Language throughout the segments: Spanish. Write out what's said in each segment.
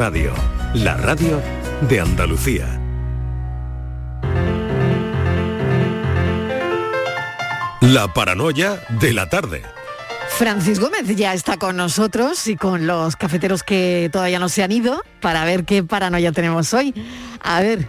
Radio, la radio de Andalucía. La paranoia de la tarde. Francis Gómez ya está con nosotros y con los cafeteros que todavía no se han ido para ver qué paranoia tenemos hoy. A ver,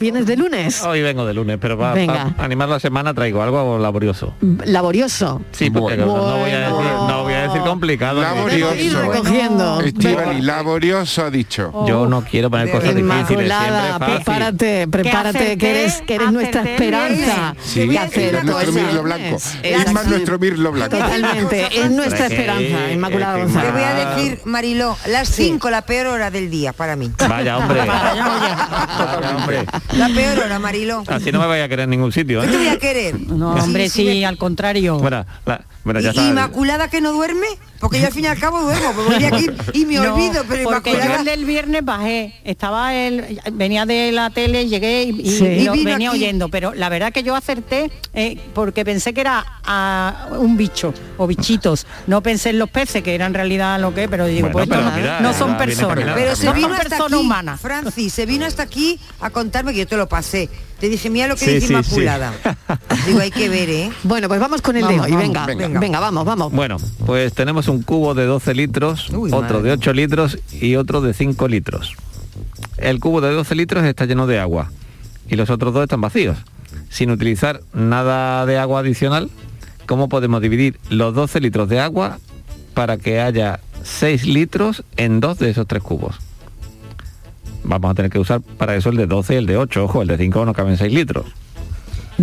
¿vienes de lunes? Hoy vengo de lunes, pero para Venga. animar la semana traigo algo laborioso. Laborioso. Sí, porque no, no voy a decir, no voy a decir complicado. Laborioso. Recogiendo. Estivali, laborioso ha dicho. Yo no quiero poner cosas difíciles, prepárate, prepárate, que eres, que eres nuestra esperanza. Sí, es nuestro mirlo blanco. Es más nuestro mirlo blanco. Totalmente, es nuestra esperanza, Inmaculada González. Te voy a decir, Mariló, las 5, la peor hora del día para mí. Vaya, hombre. Vaya, hombre. La peor hora, Mariló. Así no me vaya a querer en ningún sitio. ¿Qué ¿eh? te voy a querer? No, hombre, sí, al contrario. Bueno, la- bueno, ya ¿Y- está. Inmaculada que no duerme? movie? Porque yo al fin y al cabo duermo, pues voy de aquí y me No, olvido, pero porque yo el del viernes bajé, estaba el, venía de la tele, llegué y, y- Sí. y lo Y vino venía aquí. oyendo, pero la verdad que yo acerté eh, porque pensé que era ah, un bicho o bichitos, no pensé en los peces, que era en realidad lo que, pero digo, Bueno, pues pero no, mira, no son personas. Pero se no vino son hasta personas aquí, humanas. Francis, se vino hasta aquí a contarme que yo te lo pasé. Te dije, mira lo que Sí, dice sí, Inmaculada. Digo, hay que ver, ¿eh? Bueno, pues vamos con el Vamos, de hoy, vamos, venga, venga. venga, vamos, vamos. Bueno, pues tenemos un cubo de 12 litros, Uy, otro madre. de 8 litros y otro de 5 litros. El cubo de 12 litros está lleno de agua y los otros dos están vacíos. Sin utilizar nada de agua adicional, ¿cómo podemos dividir los 12 litros de agua para que haya 6 litros en dos de esos tres cubos? Vamos a tener que usar para eso el de 12 y el de 8. Ojo, el de 5 no caben 6 litros.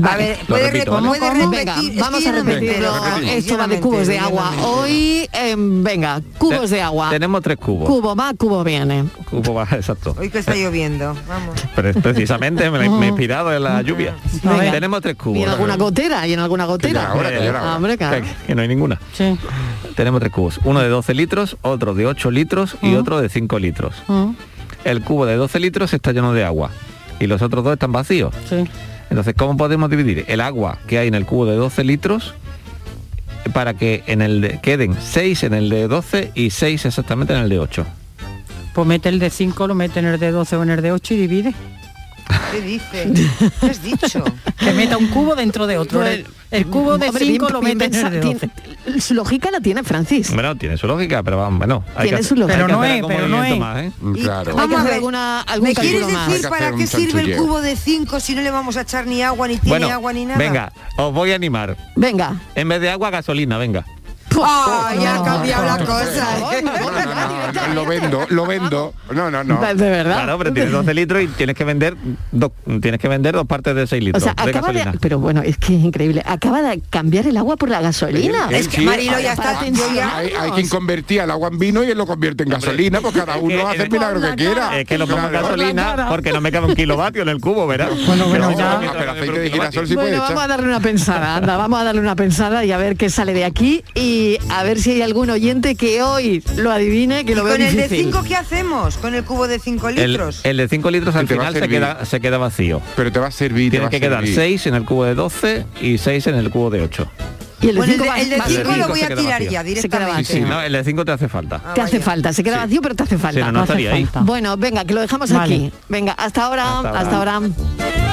A ver, Lo puede, repito, re- ¿vale? puede repetir. Venga, vamos a repetirlo. Esto va de cubos de agua. Hoy, em, venga, cubos Te- de agua. Tenemos tres cubos. Cubo va, cubo viene. Cubo va, exacto. Hoy que está lloviendo, vamos. Pre- precisamente me, me he inspirado en la lluvia. Venga. Tenemos tres cubos. ¿Y en alguna gotera? ¿Y en alguna gotera? ya ahora, que ya era hora. Ah, hombre, claro. Que, no hay ninguna. Sí. Tenemos tres cubos. Uno de 12 litros, otro de 8 litros y otro de 5 litros. El cubo de 12 litros está lleno de agua y los otros dos están vacíos. sí. Entonces, ¿cómo podemos dividir el agua que hay en el cubo de 12 litros para que en el de- queden 6 en el de 12 y 6 exactamente en el de 8? Pues mete el de 5, lo mete en el de 12 o en el de 8 y divide. ¿Qué dices? ¿Qué has dicho? Que meta un cubo dentro de otro. Pues, el, el cubo de hombre, 5 bien- lo mete en el de pensa- 12. tiene- Su lógica la tiene Francis. Bueno, tiene su lógica, pero vamos, bueno. Hay Tiene que, su lógica. Pero no es, pero no movimiento es. más, ¿eh? Claro. Hay que hacer alguna- algún ¿Me quieres más. decir que para qué sirve el cubo de 5 si no le vamos a echar ni agua, ni tiene Bueno, agua, ni nada? venga, os voy a animar. Venga. En vez de agua, gasolina, venga. ¡Ah, ya ha cambiado la cosa! Lo vendo, lo vendo. No, no, no. De verdad. Claro, pero tienes 12 litros y tienes que vender dos, tienes que vender dos partes de 6 O litros sea, de acaba de, gasolina. pero bueno, es que es increíble. Acaba de cambiar el agua por la gasolina. Es que sí, Marilo ya está atención. Hay, hay quien convertía el agua en vino y él lo convierte en gasolina, pues cada uno hace el milagro que quiera. Es que lo pongo en gasolina porque no me cabe un kilovatio en el cubo, ¿verdad? Bueno, bueno, ya. Ah, pero aceite de girasol sí puede Bueno, vamos a darle una pensada, anda, vamos a darle una pensada y a ver qué sale de aquí y a ver si hay algún oyente que hoy lo adivine, que ¿Y lo veo con el de difícil. 5 qué hacemos? ¿Con el cubo de 5 El, litros? el de 5 litros al final se queda, se queda vacío. Pero te va a servir. te Tiene va que a quedar servir. 6 en el cubo de 12 y 6 en el cubo de 8. Y el de Bueno, el 5 de, va, el de va a cinco servir. lo voy a tirar vacío. ya Se queda directamente. vacío. Sí, no, el de 5 te hace falta. Ah, Te hace vaya. falta, se queda Sí. vacío, pero te hace falta. No, no hace falta. Bueno, venga, que lo dejamos Vale. aquí. Venga, hasta ahora, Hasta ahora. hasta ahora.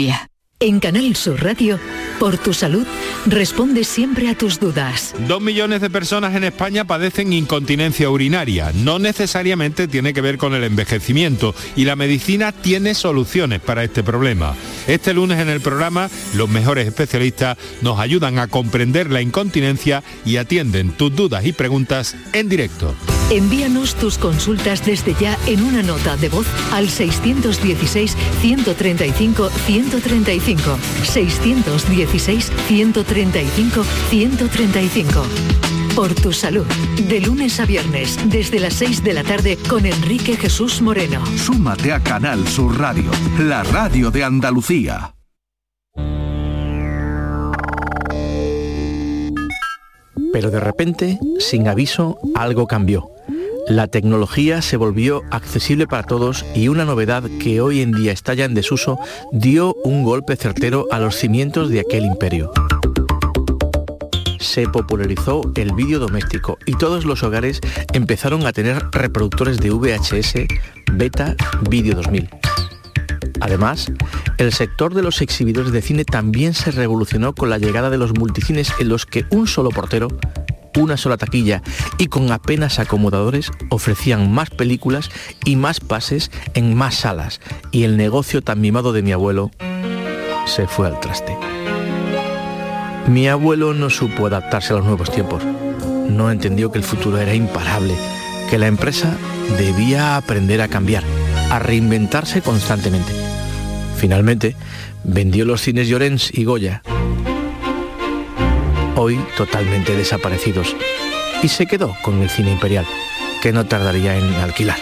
filosofía. En Canal Sur Radio, por tu salud, responde siempre a tus dudas. Dos millones de personas en España padecen incontinencia urinaria. No necesariamente tiene que ver con el envejecimiento y la medicina tiene soluciones para este problema. Este lunes en el programa, los mejores especialistas nos ayudan a comprender la incontinencia y atienden tus dudas y preguntas en directo. Envíanos tus consultas desde ya en una nota de voz al 616-135-135. 616-135-135. Por tu salud, de lunes a viernes, desde las 6 de la tarde con Enrique Jesús Moreno. Súmate a Canal Sur Radio, la radio de Andalucía. Pero de repente, sin aviso, algo cambió. La tecnología se volvió accesible para todos y una novedad que hoy en día está ya en desuso dio un golpe certero a los cimientos de aquel imperio. Se popularizó el vídeo doméstico y todos los hogares empezaron a tener reproductores de VHS Beta Video 2000. Además, el sector de los exhibidores de cine también se revolucionó con la llegada de los multicines en los que un solo portero, una sola taquilla y con apenas acomodadores ofrecían más películas y más pases en más salas y el negocio tan mimado de mi abuelo se fue al traste. Mi abuelo no supo adaptarse a los nuevos tiempos. No entendió que el futuro era imparable, que la empresa debía aprender a cambiar, a reinventarse constantemente. Finalmente, vendió los cines Llorens y Goya, hoy totalmente desaparecidos, y se quedó con el cine imperial, que no tardaría en alquilar.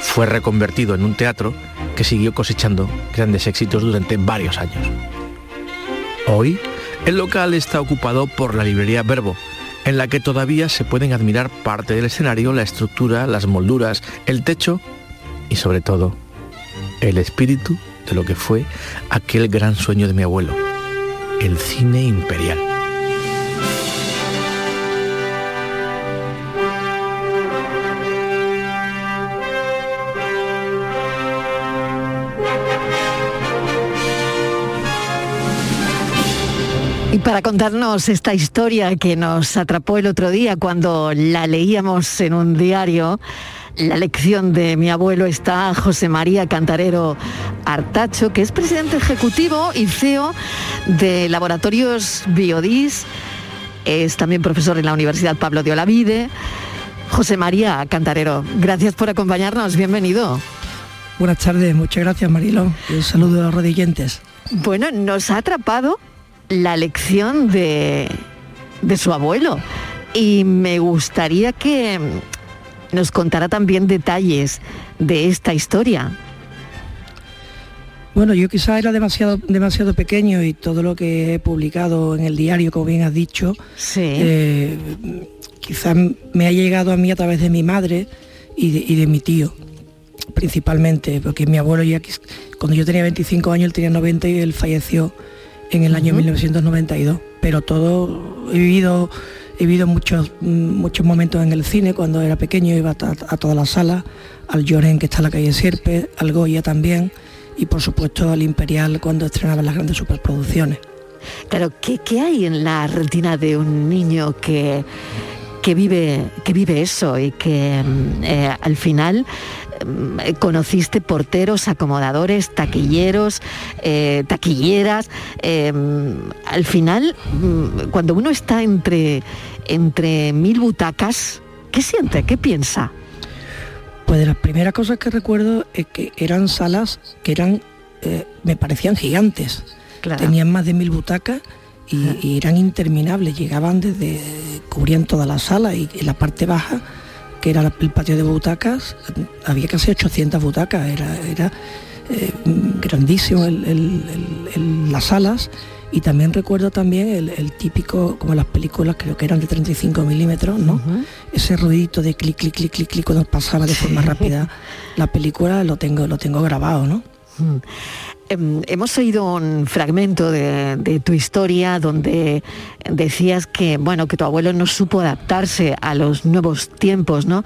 Fue reconvertido en un teatro que siguió cosechando grandes éxitos durante varios años. Hoy, el local está ocupado por la librería Verbo, en la que todavía se pueden admirar parte del escenario, la estructura, las molduras, el techo y sobre todo el espíritu de lo que fue aquel gran sueño de mi abuelo, el cine imperial. Y para contarnos esta historia que nos atrapó el otro día cuando la leíamos en un diario, la lección de mi abuelo está José María Cantarero Artacho, que es presidente ejecutivo y CEO de Laboratorios Biodis, es también profesor en la Universidad Pablo de Olavide. José María Cantarero, gracias por acompañarnos, bienvenido. Buenas tardes, muchas gracias Marilo, y un saludo a los rodillantes. Bueno, nos ha atrapado la lección de, de su abuelo y me gustaría que nos contara también detalles de esta historia. Bueno, yo quizás era demasiado, demasiado pequeño y todo lo que he publicado en el diario, como bien has dicho, eh, quizás me ha llegado a mí a través de mi madre y de, y de mi tío, principalmente, porque mi abuelo ya, cuando yo tenía 25 años, él tenía 90 y él falleció en el año 1992. Pero todo, he vivido, he vivido muchos, muchos momentos en el cine, cuando era pequeño iba a, a todas las salas, al Lloren que está en la calle Sierpe, al Goya también, y por supuesto al Imperial cuando estrenaban las grandes superproducciones. Claro, ¿qué, qué hay en la retina de un niño que, que, vive, que vive eso y que eh, al final eh, conociste porteros, acomodadores, taquilleros, eh, taquilleras. Eh, al final, mm, cuando uno está entre, entre mil butacas, ¿qué siente? ¿Qué piensa? Pues de las primeras cosas que recuerdo es que eran salas que eran, me parecían gigantes. Tenían más de mil butacas y, y eran interminables. Llegaban desde, cubrían toda la sala y la parte baja que era el patio de butacas, había casi 800 butacas, era, era eh, grandísimo el- el- el- el- las salas y también recuerdo también el, el típico, como las películas creo que eran de 35 milímetros, ¿no? Ese ruidito de clic, clic, clic, clic, clic cuando pasaba de forma rápida la película lo tengo, lo tengo grabado, ¿no? Em, hemos oído un fragmento de, tu historia donde decías que bueno que tu abuelo no supo adaptarse a los nuevos tiempos, ¿no?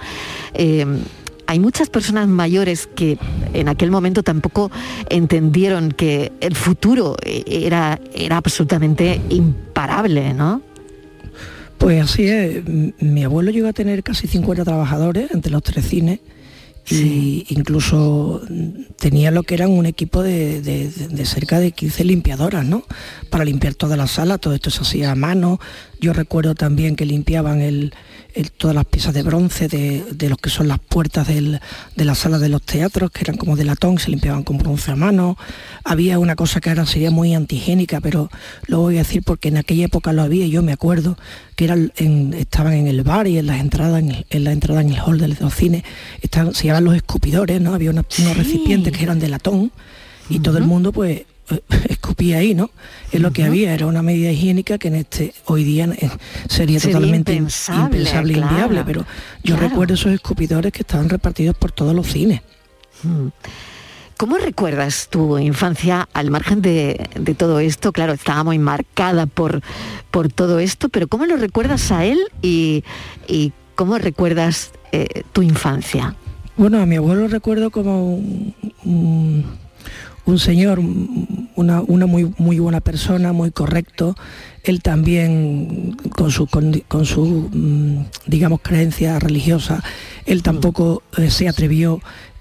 Em, hay muchas personas mayores que en aquel momento tampoco entendieron que el futuro eh, era, era absolutamente imparable, ¿no? Pues así es, mi abuelo llegó a tener casi 50 trabajadores entre los tres cines y incluso tenía lo que eran un equipo de, de- de- de cerca de 15 limpiadoras, ¿no? Para limpiar toda la sala, todo esto se hacía a mano, Yo recuerdo también que limpiaban el, todas las piezas de bronce de, de lo que son las puertas de la sala de los teatros, que eran como de latón, se limpiaban con bronce a mano. Había una cosa que ahora sería muy antigénica, pero lo voy a decir porque en aquella época lo había, yo me acuerdo, que eran estaban en el bar y en las entradas, en, la entrada en el hall de los cines, estaban, se llamaban los escupidores, ¿no? Había unos recipientes que eran de latón y todo el mundo pues escupía ahí, ¿no? Es lo que había, era una medida higiénica que en este hoy día eh, sería, totalmente impensable, e inviable, pero yo recuerdo esos escupidores que estaban repartidos por todos los cines. Mm. ¿Cómo recuerdas tu infancia al margen de, todo esto? Claro, estaba muy marcada por, por todo esto, pero ¿cómo lo recuerdas a él y, cómo recuerdas eh, tu infancia? Bueno, a mi abuelo recuerdo como un un señor, una, muy, muy buena persona, muy correcto. Él también, con su, con, mm, digamos, creencia religiosa, él tampoco eh, se atrevió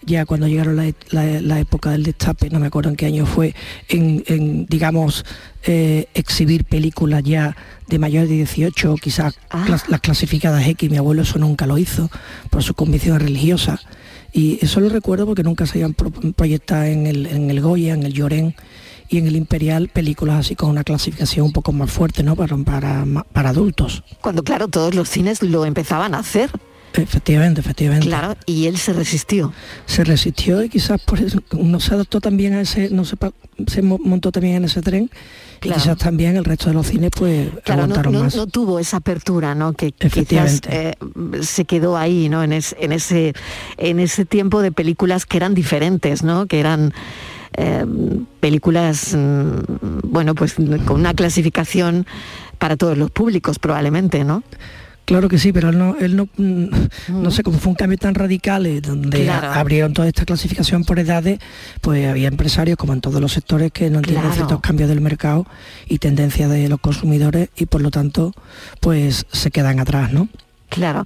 ya cuando llegaron la, época del destape, no me acuerdo en qué año fue, en, digamos, eh, exhibir películas ya de mayor de 18, quizás ah. las clasificadas X, mi abuelo eso nunca lo hizo por su convicción religiosa. Y eso lo recuerdo porque nunca se habían proyectado en el, en el Goya, en el Llorén y en el Imperial películas así con una clasificación un poco más fuerte, ¿no? Para, para, para adultos. Cuando, claro, todos los cines lo empezaban a hacer. Efectivamente, efectivamente. Claro, y él se resistió. Se resistió y quizás por eso no se adaptó también a ese, no se, se montó también en ese tren y quizás también el resto de los cines pues claro, no, más. No tuvo esa apertura, ¿no? Que quizás eh, se quedó ahí, ¿no? En, en, ese, en ese tiempo de películas que eran diferentes, ¿no? Que eran eh, películas, mm, bueno, pues con una clasificación para todos los públicos probablemente, ¿no? Claro que sí, pero él no, él no, mm, no sé cómo fue un cambio tan radical donde abrieron toda esta clasificación por edades, pues había empresarios como en todos los sectores que no entienden ciertos cambios del mercado y tendencias de los consumidores y por lo tanto pues se quedan atrás, ¿no? Claro.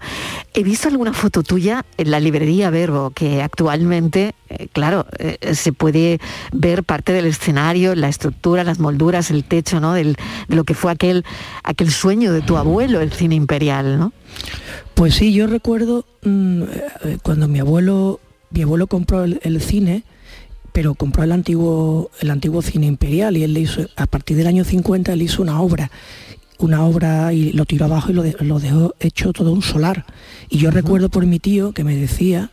He visto alguna foto tuya en la librería Verbo, que actualmente, eh, claro, eh, se puede ver parte del escenario, la estructura, las molduras, el techo, ¿no? de lo que fue aquel, aquel sueño de tu abuelo, el cine imperial, ¿no? Pues sí, yo recuerdo mm, eh, cuando mi abuelo, mi abuelo compró el, cine, pero compró el antiguo, el antiguo cine imperial y él le hizo, a partir del año 50, él hizo una obra una obra y lo tiró abajo y lo, dejó hecho todo un solar. Y yo recuerdo por mi tío que me decía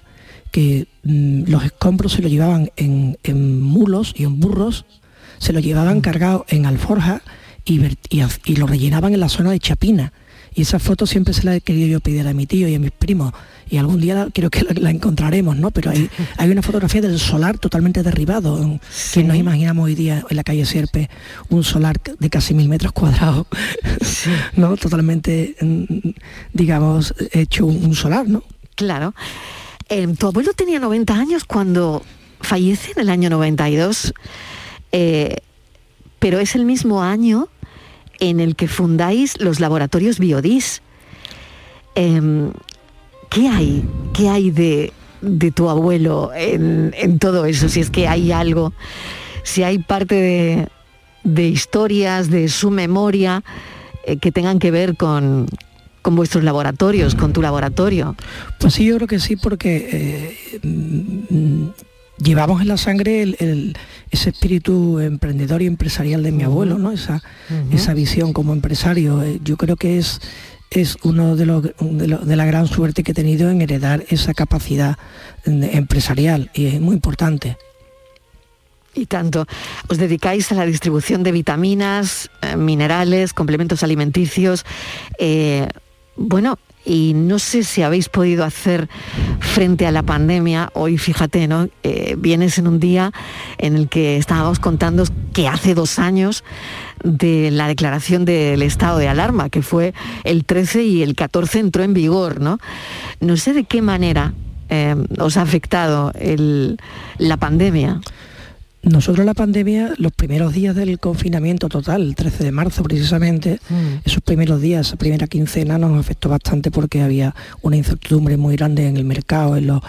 que mm, los escombros se lo llevaban en, mulos y en burros, se lo llevaban cargado en alforja y, y, lo rellenaban en la zona de Chapina. Y esa foto siempre se la he querido yo pedir a mi tío y a mis primos y algún día creo que la, encontraremos, ¿no? Pero hay, hay una fotografía del solar totalmente derribado, que nos imaginamos hoy día en la calle Sierpe un solar de casi mil metros cuadrados, ¿no? Totalmente, mm, digamos, hecho un solar, ¿no? Claro. Eh, tu abuelo tenía 90 años cuando fallece en el año 92, eh, pero es el mismo año en el que fundáis los laboratorios Biodis. Em, ¿Qué hay? ¿Qué hay de, tu abuelo en, todo eso? Si es que hay algo, si hay parte de, historias, de su memoria, eh, que tengan que ver con, vuestros laboratorios, con tu laboratorio. Pues sí, yo creo que sí, porque eh, llevamos en la sangre ese espíritu emprendedor y empresarial de mi abuelo, ¿no? Esa, esa visión como empresario. Eh, yo creo que es es uno de, los, de, la gran suerte que he tenido en heredar esa capacidad empresarial y es muy importante. Y tanto, os dedicáis a la distribución de vitaminas, eh, minerales, complementos alimenticios. Eh, bueno, y no sé si habéis podido hacer frente a la pandemia. Hoy, fíjate, ¿no? Eh, vienes en un día en el que estábamos contando que hace dos años de la declaración del estado de alarma, que fue el 13 y el 14 entró en vigor, ¿no? No sé de qué manera eh, os ha afectado la pandemia. Nosotros la pandemia, los primeros días del confinamiento total, el 13 de marzo precisamente, mm. esos primeros días, esa primera quincena nos afectó bastante porque había una incertidumbre muy grande en el mercado, en los,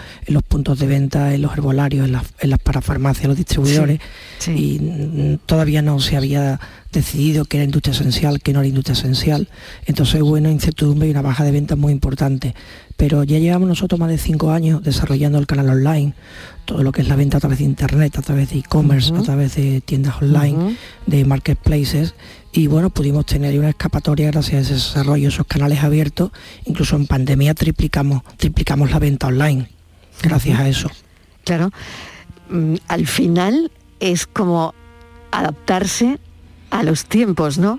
puntos de venta, en los herbolarios, en las, parafarmacias, los distribuidores, y todavía no se había decidido que era industria esencial, que no era industria esencial. Entonces una incertidumbre y una baja de ventas muy importante. Pero ya llevamos nosotros más de cinco años desarrollando el canal online, todo lo que es la venta a través de internet, a través de e-commerce, a través de tiendas online, de marketplaces. Y bueno, pudimos tener una escapatoria gracias a ese desarrollo, esos canales abiertos. Incluso en pandemia triplicamos, triplicamos la venta online, gracias a eso. Claro, mm, al final es como adaptarse a los tiempos, ¿no?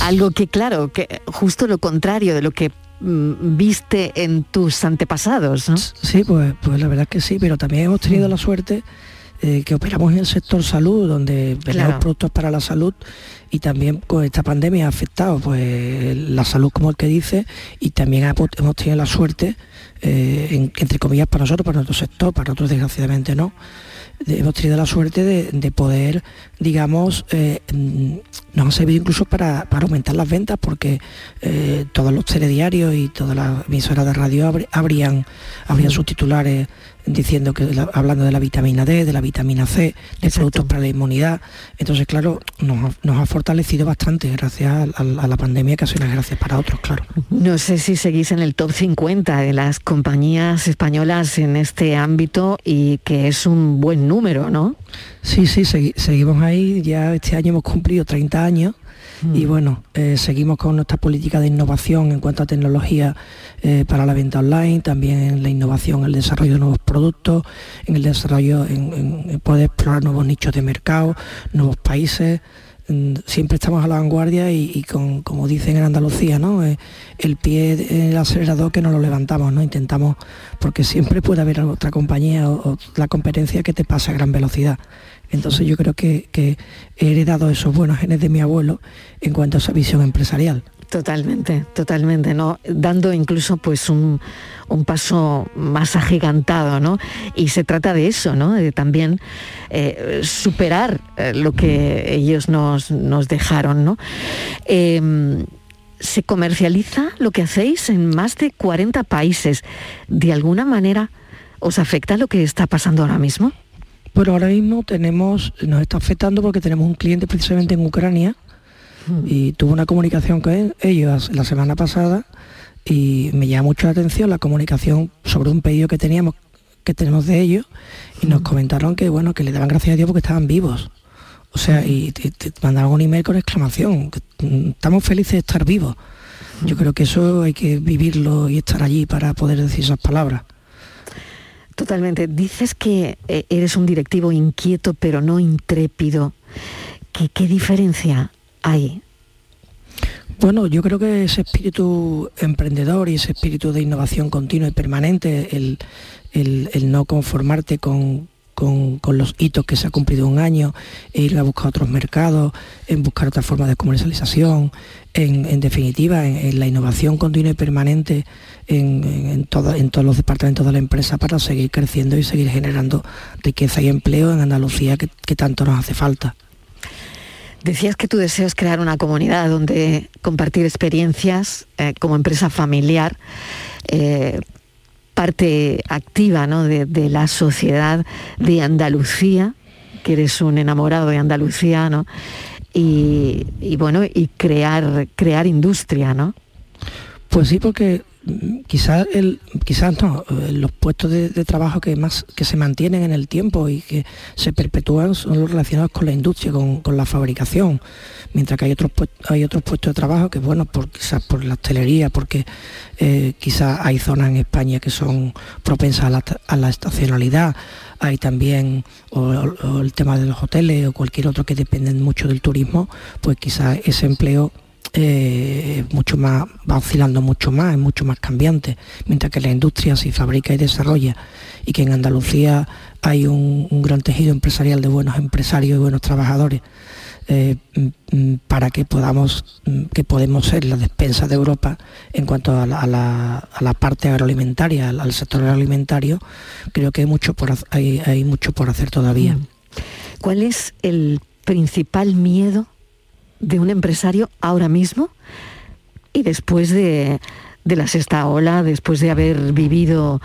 Algo que, claro, que justo lo contrario de lo que mm, viste en tus antepasados, ¿no? Sí, pues, pues la verdad que sí, pero también hemos tenido la suerte eh, que operamos en el sector salud, donde vendemos productos para la salud y también con esta pandemia ha afectado pues la salud como el que dice y también hemos tenido la suerte, eh, entre comillas para nosotros, para nuestro sector, para nosotros desgraciadamente no, hemos tenido la suerte de, poder, digamos, eh, mm, nos ha servido incluso para, aumentar las ventas porque eh, todos los telediarios y todas las emisoras de radio habrían, habrían sus titulares diciendo que hablando de la vitamina D, de la vitamina C, de productos para la inmunidad. Entonces, claro, nos, ha fortalecido bastante gracias a, la pandemia, que ha sido gracias para otros, claro. No sé si seguís en el top 50 de las compañías españolas en este ámbito y que es un buen número, ¿no? Sí, sí, seguimos ahí. Ya este año hemos cumplido 30 años y mm. bueno, eh, seguimos con nuestra política de innovación en cuanto a tecnología eh, para la venta online, también en la innovación, el desarrollo de nuevos productos, en el desarrollo, en, poder explorar nuevos nichos de mercado, nuevos países mm, siempre estamos a la vanguardia y, con, como dicen en Andalucía, ¿no? Eh, el pie el acelerador que no lo levantamos, ¿no? Intentamos, porque siempre puede haber otra compañía o, o la competencia que te pasa a gran velocidad. Entonces yo creo que, he heredado esos buenos genes de mi abuelo en cuanto a esa visión empresarial. Totalmente, totalmente, ¿no? Dando incluso pues un, paso más agigantado, ¿no? Y se trata de eso, ¿no? De también eh, superar eh, lo que ellos nos, dejaron, ¿no? Em, se comercializa lo que hacéis en más de 40 países. ¿De alguna manera os afecta lo que está pasando ahora mismo? Pero ahora mismo tenemos, nos está afectando porque tenemos un cliente precisamente en Ucrania hmm. y tuve una comunicación con ellos la semana pasada y me llama mucho la atención la comunicación sobre un pedido que teníamos que tenemos de ellos y nos hmm. comentaron que bueno que le daban gracias a Dios porque estaban vivos o sea y te, mandaron un email con exclamación estamos felices de estar vivos yo hmm. creo que eso hay que vivirlo y estar allí para poder decir esas palabras Totalmente. Dices que eh, eres un directivo inquieto pero no intrépido. ¿Qué, diferencia hay? Bueno, yo creo que ese espíritu emprendedor y ese espíritu de innovación continua y permanente, el, el no conformarte con, con, los hitos que se ha cumplido un año, e ir a buscar otros mercados, en buscar otras formas de comercialización, en, definitiva, en, la innovación continua y permanente en, todos los departamentos de la empresa para seguir creciendo y seguir generando riqueza y empleo en Andalucía que, tanto nos hace falta. Decías que tu deseo es crear una comunidad donde compartir experiencias eh, como empresa familiar. Eh, parte activa de, la sociedad de Andalucía, que eres un enamorado de Andalucía, y, bueno, y crear, crear industria, ¿no? Pues sí, porque quizás el, quizás no, eh, los puestos de, trabajo que más que se mantienen en el tiempo y que se perpetúan son los relacionados con la industria, con, la fabricación, mientras que hay otros hay otros puestos de trabajo que bueno, por, quizás por la hostelería, porque eh, quizás hay zonas en España que son propensas a la, a la estacionalidad, hay también el tema de los hoteles o cualquier otro que dependen mucho del turismo, pues quizás ese empleo eh, mucho más, va oscilando mucho más, es mucho más cambiante, mientras que la industria se fabrica y desarrolla y que en Andalucía hay un, gran tejido empresarial de buenos empresarios y buenos trabajadores eh, mm, para que podamos mm, que podemos ser la despensa de Europa en cuanto a la, parte agroalimentaria, al, sector agroalimentario, creo que hay mucho por, hay, hay mucho por hacer todavía. Mm. ¿Cuál es el principal miedo de un empresario ahora mismo y después de, la sexta ola, después de haber vivido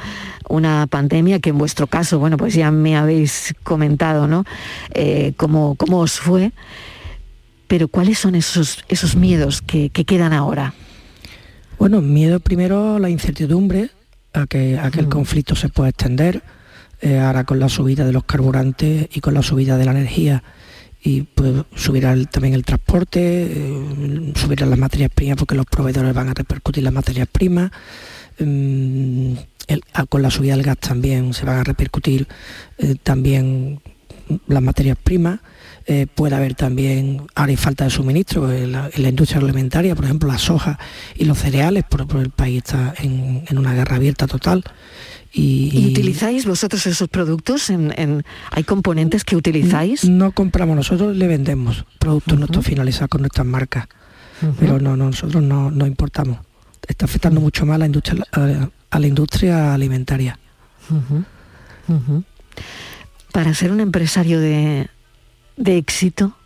una pandemia que en vuestro caso, bueno, pues ya me habéis comentado, ¿no? Eh, cómo, os fue. pero ¿cuáles son esos, esos miedos que, quedan ahora? Bueno, miedo primero la incertidumbre, a que, a que el conflicto se pueda extender, eh, ahora con la subida de los carburantes y con la subida de la energía y pues subirá también el transporte, eh, subirán las materias primas porque los proveedores van a repercutir las materias primas. Mm, con la subida del gas también se van a repercutir eh, también las materias primas. Eh, puede haber también, ahora hay falta de suministro en la, industria alimentaria, por ejemplo, la soja y los cereales, por, el país está en, una guerra abierta total. Y, utilizáis vosotros esos productos? En, ¿Hay componentes que utilizáis? No compramos, nosotros le vendemos productos nuestros finalizados con nuestras marcas, pero no, nosotros no, importamos. Está afectando mucho más a la industria, a, la industria alimentaria. Para ser un empresario de, de éxito,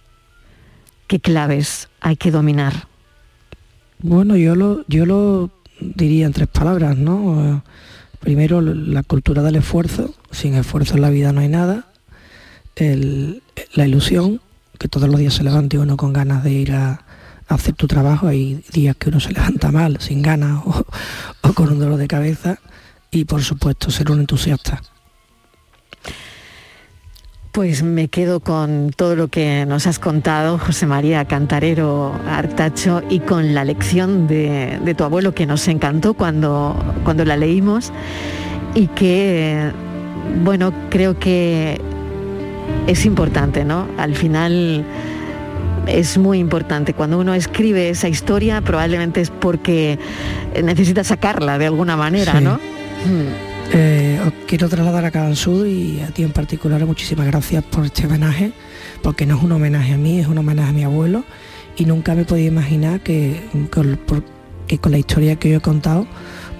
¿qué claves hay que dominar? Bueno, yo lo, yo lo diría en tres palabras, ¿no? Primero, la cultura del esfuerzo. Sin esfuerzo en la vida no hay nada. la ilusión, que todos los días se levante uno con ganas de ir a, hacer tu trabajo. Hay días que uno se levanta mal, sin ganas o, o con un dolor de cabeza. Y por supuesto, ser un entusiasta. Pues me quedo con todo lo que nos has contado, José María Cantarero Artacho, y con la lección de, tu abuelo que nos encantó cuando, cuando la leímos y que, bueno, creo que es importante, ¿no? Al final es muy importante. Cuando uno escribe esa historia, probablemente es porque necesita sacarla de alguna manera, ¿no? Mm. Eh, os quiero trasladar a Canal Sur y a ti en particular muchísimas gracias por este homenaje, porque no es un homenaje a mí, es un homenaje a mi abuelo y nunca me podía imaginar que con, la historia que yo he contado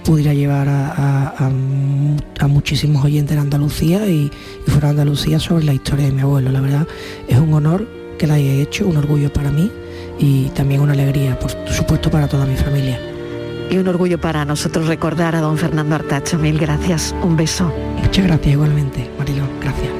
pudiera llevar a, muchísimos oyentes en Andalucía y, y, fuera de Andalucía sobre la historia de mi abuelo. La verdad es un honor que la haya hecho, un orgullo para mí y también una alegría, por supuesto, para toda mi familia y un orgullo para nosotros recordar a don Fernando Artacho. Mil gracias, un beso. Muchas gracias igualmente, Marilo, gracias.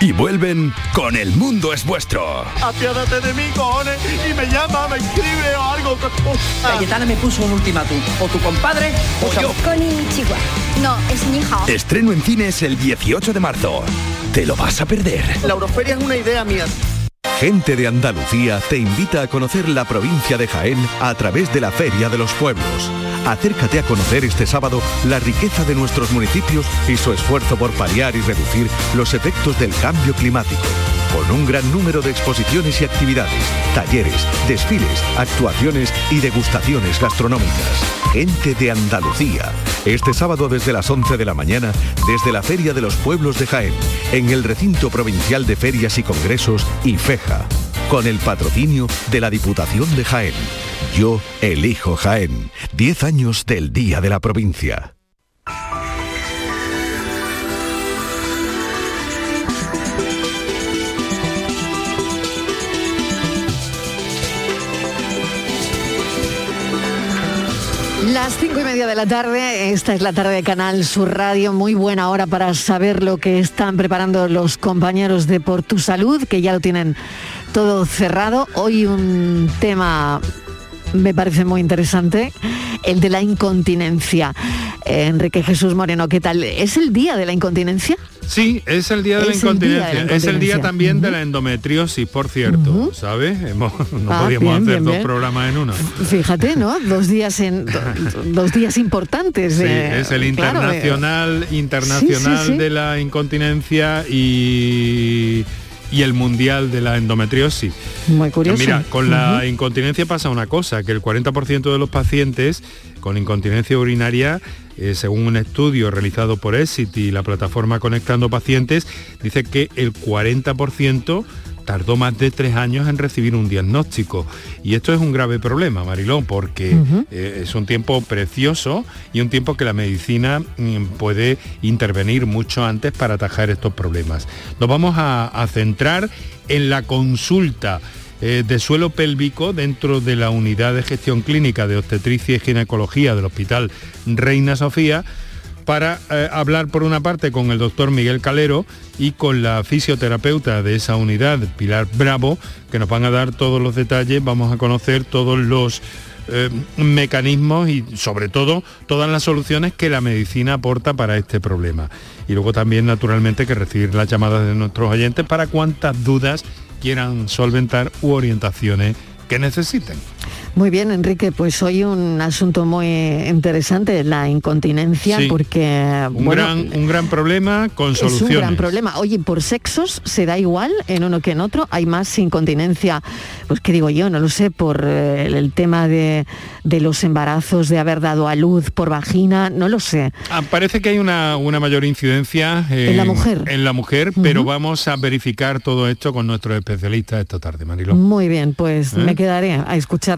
y vuelven con El Mundo es Vuestro. Apiádate de mí, cojones, y me llama, me escribe o algo. Cayetana me puso un ultimátum. O tu compadre o yo. Konnichiwa. No, es ni hao. Estreno en cines el 18 de marzo. ¿Te lo vas a perder? La Euroferia es una idea mía. Gente de Andalucía te invita a conocer la provincia de Jaén a través de la Feria de los Pueblos. Acércate a conocer este sábado la riqueza de nuestros municipios y su esfuerzo por paliar y reducir los efectos del cambio climático. Con un gran número de exposiciones y actividades, talleres, desfiles, actuaciones y degustaciones gastronómicas. Gente de Andalucía. Este sábado desde las 11 de la mañana, desde la Feria de los Pueblos de Jaén, en el recinto provincial de ferias y congresos IFEJA, con el patrocinio de la Diputación de Jaén. Yo elijo Jaén. 10 años del Día de la Provincia. Las cinco y media de la tarde, esta es la tarde de Canal Sur Radio, muy buena hora para saber lo que están preparando los compañeros de Por Tu Salud, que ya lo tienen todo cerrado. Hoy un tema me parece muy interesante, el de la incontinencia. Eh, Enrique Jesús Moreno, ¿qué tal? ¿Es el día de la incontinencia? Sí, es el día de, la, Es el día de la incontinencia. Es el día también de la endometriosis, por cierto, ¿sabes? Hemos- no Ah, podíamos bien, hacer bien, dos bien. programas en uno. Fíjate, ¿no? Dos días en do- dos días importantes. Sí, eh, es el claro, eh, internacional, internacional Sí, sí, sí. de la incontinencia y, y el mundial de la endometriosis. Muy curioso. Mira, con la incontinencia pasa una cosa, que el 40% de los pacientes con incontinencia urinaria, eh, según un estudio realizado por Exit y la plataforma Conectando Pacientes, dice que el 40% tardó más de tres años en recibir un diagnóstico. Y esto es un grave problema, Marilón, porque eh, es un tiempo precioso y un tiempo que la medicina mm, puede intervenir mucho antes para atajar estos problemas. Nos vamos a, a centrar en la consulta eh, de suelo pélvico dentro de la unidad de gestión clínica de obstetricia y ginecología del Hospital Reina Sofía para eh, hablar por una parte con el doctor Miguel Calero y con la fisioterapeuta de esa unidad, Pilar Bravo, que nos van a dar todos los detalles, vamos a conocer todos los eh, mecanismos y sobre todo todas las soluciones que la medicina aporta para este problema. Y luego también naturalmente que recibir las llamadas de nuestros oyentes para cuantas dudas quieran solventar u orientaciones que necesiten. Muy bien, Enrique, pues hoy un asunto muy interesante, la incontinencia, Sí. porque Un, bueno, gran, un gran problema con es un soluciones. gran problema. Oye, por sexos se da igual en uno que en otro. Hay más incontinencia, pues qué digo yo, no lo sé, por eh, el, el tema de, de los embarazos, de haber dado a luz por vagina, no lo sé. Ah, parece que hay una, una mayor incidencia En la mujer. en la mujer, pero vamos a verificar todo esto con nuestros especialistas esta tarde, Marilo. Muy bien, pues ¿Eh? me quedaré a escuchar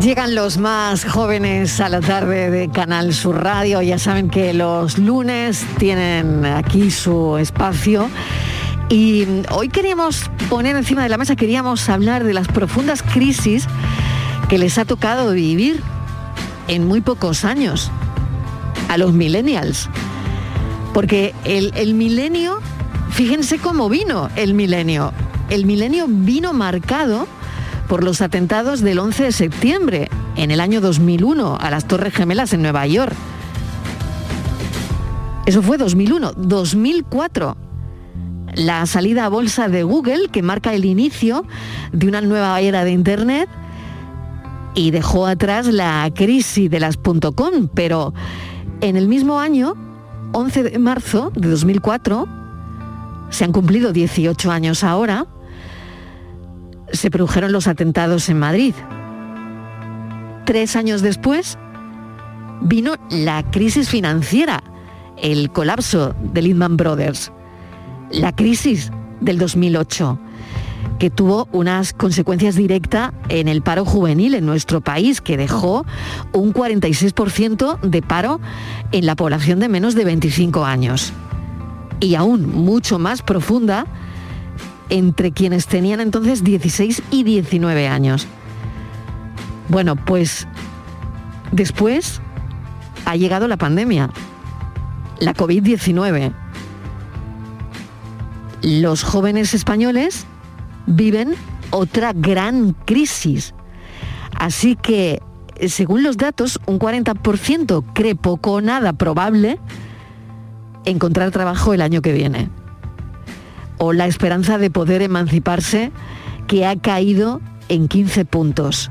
Llegan los más jóvenes a la tarde de Canal Sur Radio. Ya saben que los lunes tienen aquí su espacio Y hoy queríamos poner encima de la mesa, queríamos hablar de las profundas crisis que les ha tocado vivir en muy pocos años a los millennials. Porque el, el milenio, fíjense cómo vino el milenio. El milenio vino marcado por los atentados del 11 de septiembre en el año 2001 a las Torres Gemelas en Nueva York. Eso fue 2001. 2004 la salida a bolsa de Google, que marca el inicio de una nueva era de Internet y dejó atrás la crisis de las .com, pero en el mismo año, 11 de marzo de 2004, se han cumplido 18 años ahora, se produjeron los atentados en Madrid. Tres años después vino la crisis financiera, el colapso de Lehman Brothers, la crisis del 2008 que tuvo unas consecuencias directas en el paro juvenil en nuestro país, que dejó un 46% de paro en la población de menos de 25 años. Y aún mucho más profunda entre quienes tenían entonces 16 y 19 años. Bueno, pues después ha llegado la pandemia, la COVID-19. Los jóvenes españoles viven otra gran crisis. Así que, según los datos, un 40% cree poco o nada probable encontrar trabajo el año que viene. O la esperanza de poder emanciparse que ha caído en 15 puntos.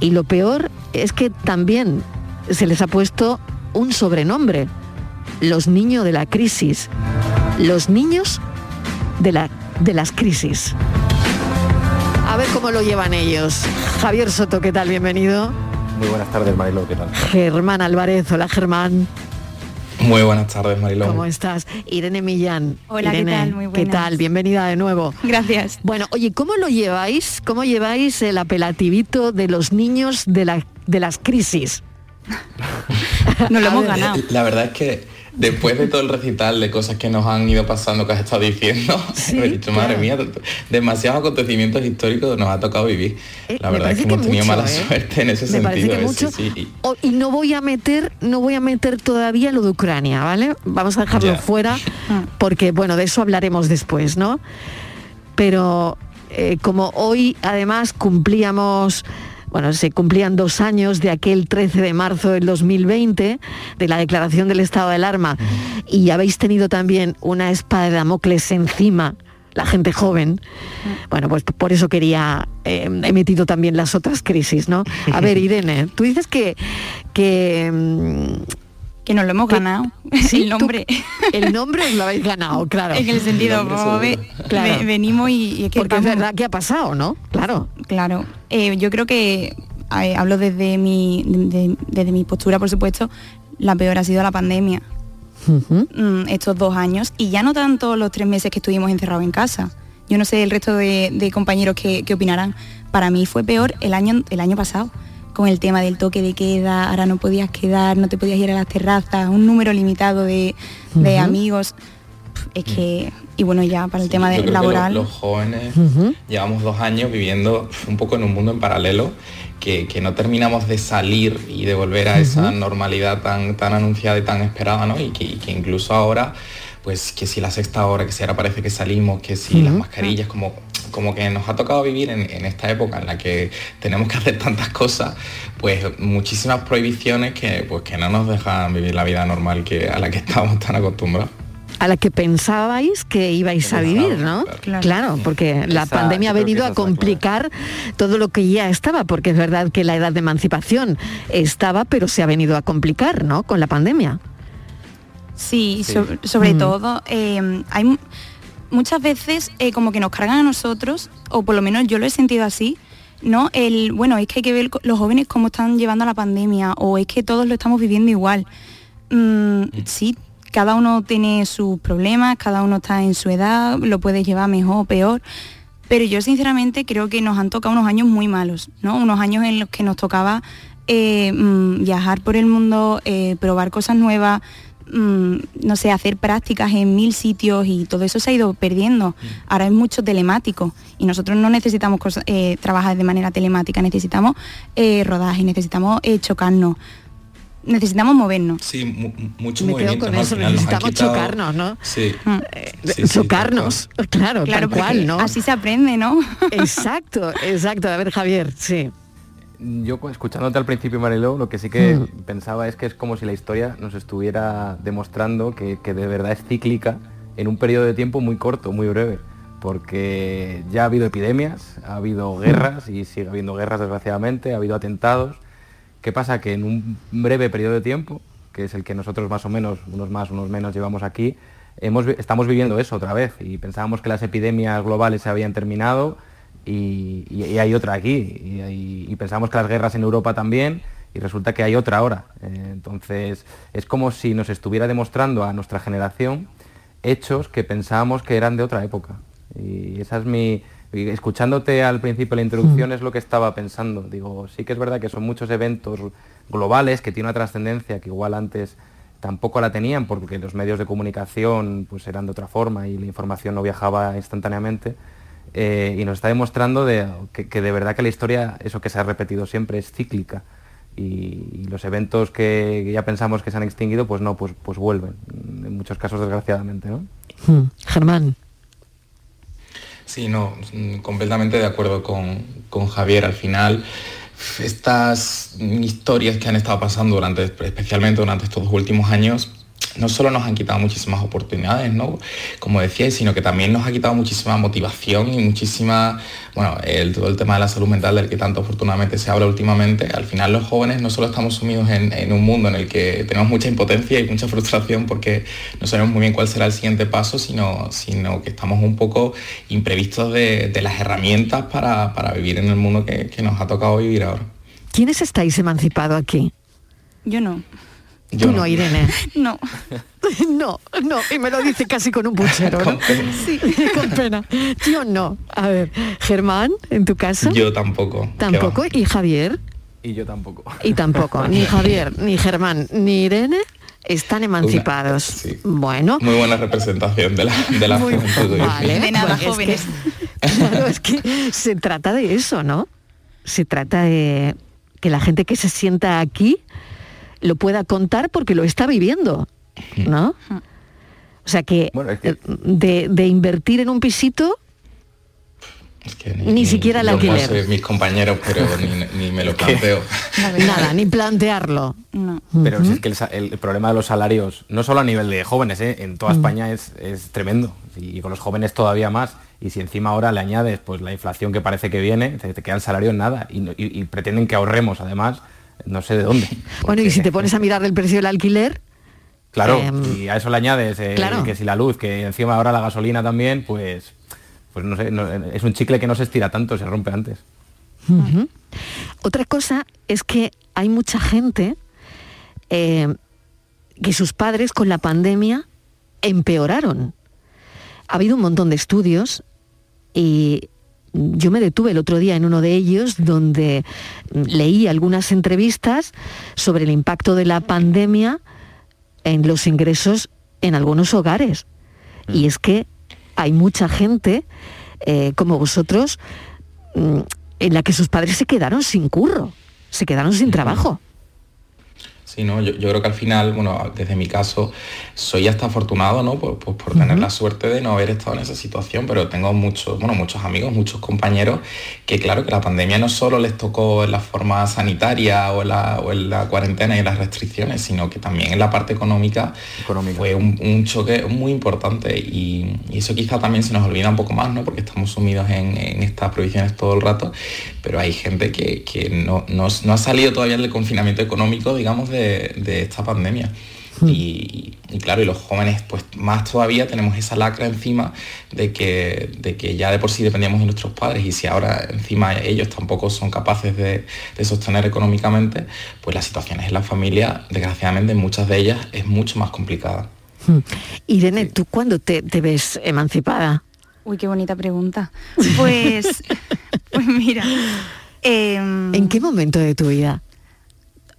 Y lo peor es que también se les ha puesto un sobrenombre, los niños de la crisis, los niños de la de las crisis. A ver cómo lo llevan ellos. Javier Soto, ¿qué tal? Bienvenido. Muy buenas tardes, Mariló, ¿qué tal? Germán Álvarez, hola Germán. Muy buenas tardes, Mariló. ¿Cómo estás? Irene Millán. Hola, ¿qué tal? Muy ¿Qué tal? Bienvenida de nuevo. Gracias. Bueno, oye, ¿cómo lo lleváis? ¿Cómo lleváis el apelativito de los niños de, la, de las crisis? Nos lo hemos ganado. La verdad es que después de todo el recital de cosas que nos han ido pasando, que has estado diciendo, he dicho, madre mía, demasiados acontecimientos históricos nos ha tocado vivir. Eh, la verdad es que, hemos tenido mala ¿eh? suerte en ese sentido. ¿eh? y no voy a meter, no voy a meter todavía lo de Ucrania, ¿vale? Vamos a dejarlo fuera, porque bueno, de eso hablaremos después, ¿no? Pero como hoy además cumplíamos bueno, se cumplían dos años de aquel 13 de marzo del 2020, de la declaración del estado de alarma, y habéis tenido también una espada de Damocles encima la gente joven. Bueno, pues por eso quería, eh, he metido también las otras crisis, ¿no? A ver, Irene, tú dices que, que mm, que nos lo hemos ganado. el nombre. el nombre lo habéis ganado, claro. En el sentido, venimos y, Porque es verdad que ha pasado, ¿no? Claro. Claro. Eh, yo creo que eh, hablo desde mi, desde mi postura, por supuesto, la peor ha sido la pandemia. Mm, estos dos años. Y ya no tanto los tres meses que estuvimos encerrados en casa. Yo no sé el resto de, compañeros que, que opinarán. Para mí fue peor el año, el año pasado con el tema del toque de queda, ahora no podías quedar, no te podías ir a las terrazas, un número limitado de, amigos. Es que, y bueno, ya para el tema de laboral. los, jóvenes llevamos dos años viviendo un poco en un mundo en paralelo que, no terminamos de salir y de volver a esa normalidad tan, tan anunciada y tan esperada, ¿no? Y que, que incluso ahora pues que si la sexta hora, que si ahora parece que salimos, que si las mascarillas, como como que nos ha tocado vivir en, esta época en la que tenemos que hacer tantas cosas, pues muchísimas prohibiciones que, pues, que no nos dejan vivir la vida normal que, a la que estábamos tan acostumbrados a la que pensabais que ibais a vivir, ¿no? Claro, porque la pandemia ha venido a complicar todo lo que ya estaba, porque es verdad que la edad de emancipación estaba, pero se ha venido a complicar, ¿no? Con la pandemia. Sí, sobre todo eh, hay muchas veces eh, como que nos cargan a nosotros, o por lo menos yo lo he sentido así, ¿no? El, bueno, es que hay que ver los jóvenes cómo están llevando la pandemia, o es que todos lo estamos viviendo igual. Mm, mm. sí, cada uno tiene sus problemas, cada uno está en su edad, lo puede llevar mejor o peor, pero yo sinceramente creo que nos han tocado unos años muy malos, ¿no? Unos años en los que nos tocaba eh, mm, viajar por el mundo, eh, probar cosas nuevas, mm, no sé, hacer prácticas en mil sitios y todo eso se ha ido perdiendo. Mm. Ahora es mucho telemático y nosotros no necesitamos eh, trabajar de manera telemática, necesitamos eh, rodaje, necesitamos eh, chocarnos necesitamos movernos. Sí, mucho Me movimiento. con eso, necesitamos chocarnos, ¿no? Sí. chocarnos, claro, claro, tal cual, ¿no? Así se aprende, ¿no? exacto, exacto. A ver, Javier, sí. Yo escuchándote al principio, Mariló, lo que sí que mm. pensaba es que es como si la historia nos estuviera demostrando que, de verdad es cíclica en un periodo de tiempo muy corto, muy breve. Porque ya ha habido epidemias, ha habido guerras y sigue habiendo guerras desgraciadamente, ha habido atentados. ¿Qué pasa? Que en un breve periodo de tiempo, que es el que nosotros más o menos, unos más, unos menos, llevamos aquí, hemos, estamos viviendo eso otra vez y pensábamos que las epidemias globales se habían terminado y, hay otra aquí. Y, pensamos que las guerras en Europa también y resulta que hay otra ahora. Eh, entonces es como si nos estuviera demostrando a nuestra generación hechos que pensábamos que eran de otra época. Y esa es mi... Escuchándote al principio de la introducción mm. es lo que estaba pensando. Digo, sí que es verdad que son muchos eventos globales que tienen una trascendencia que igual antes tampoco la tenían porque los medios de comunicación pues eran de otra forma y la información no viajaba instantáneamente eh, y nos está demostrando que, de verdad que la historia, eso que se ha repetido siempre, es cíclica. Y, los eventos que ya pensamos que se han extinguido, pues no, pues, pues vuelven, en muchos casos desgraciadamente. ¿no? Hmm. Germán. Sí, no, completamente de acuerdo con, con Javier. Al final, estas historias que han estado pasando durante, especialmente durante estos últimos años, no solo nos han quitado muchísimas oportunidades, ¿no? Como decía, sino que también nos ha quitado muchísima motivación y muchísima, bueno, el, todo el tema de la salud mental del que tanto afortunadamente se habla últimamente. Al final los jóvenes no solo estamos sumidos en, un mundo en el que tenemos mucha impotencia y mucha frustración porque no sabemos muy bien cuál será el siguiente paso, sino, sino que estamos un poco imprevistos de, las herramientas para, vivir en el mundo que, que nos ha tocado vivir ahora. ¿Quiénes estáis emancipados aquí? Yo no. Tú no, Irene. No. no, no. Y me lo dice casi con un puchero, ¿no? Sí, con pena. Yo no. A ver, Germán, ¿en tu casa? Yo tampoco. ¿Tampoco? ¿Y Javier? Y yo tampoco. Y tampoco. Ni Javier, ni Germán, ni Irene están emancipados. Bueno. Muy buena representación de la, de la juventud. Vale, de nada, jóvenes. claro, es que se trata de eso, ¿no? Se trata de que la gente que se sienta aquí lo pueda contar porque lo está viviendo, ¿no? O sea que, de, invertir en un pisito ni, siquiera el alquiler. No sé mis compañeros, pero ni, me lo planteo. Nada, ni plantearlo. Pero es que el, problema de los salarios, no solo a nivel de jóvenes, ¿eh? en toda España es, tremendo. Y, con los jóvenes todavía más. Y si encima ahora le añades pues la inflación que parece que viene, te, queda el salario en nada. y pretenden que ahorremos además no sé de dónde. Bueno, y si te pones a mirar el precio del alquiler... Claro, em, y a eso le añades eh, que si la luz, que encima ahora la gasolina también, pues, pues no sé, es un chicle que no se estira tanto, se rompe antes. Otra cosa es que hay mucha gente eh, que sus padres con la pandemia empeoraron. Ha habido un montón de estudios y yo me detuve el otro día en uno de ellos donde leí algunas entrevistas sobre el impacto de la pandemia en los ingresos en algunos hogares. Y mm. es que hay mucha gente, eh, como vosotros, mm, en la que sus padres se quedaron sin curro, se quedaron sin trabajo. Sí, ¿no? Yo, creo que al final, bueno, desde mi caso, soy hasta afortunado, ¿no? Pues, pues por tener la suerte de no haber estado en esa situación, pero tengo muchos, bueno, muchos amigos, muchos compañeros que claro que la pandemia no solo les tocó en la forma sanitaria o en la, cuarentena y las restricciones, sino que también en la parte económica, fue un, choque muy importante y, eso quizá también se nos olvida un poco más, ¿no? Porque estamos sumidos en, estas prohibiciones todo el rato, pero hay gente que, no, no ha salido todavía del confinamiento económico, digamos, de de, esta pandemia. Hmm. Y, claro, y los jóvenes, pues más todavía tenemos esa lacra encima de que, de que ya de por sí dependíamos de nuestros padres y si ahora encima ellos tampoco son capaces de, sostener económicamente, pues las situaciones en la familia, desgraciadamente, muchas de ellas es mucho más complicada. Hmm. Irene, ¿tú cuándo te, ves emancipada? Uy, qué bonita pregunta. Pues, pues mira. Em, ¿En qué momento de tu vida?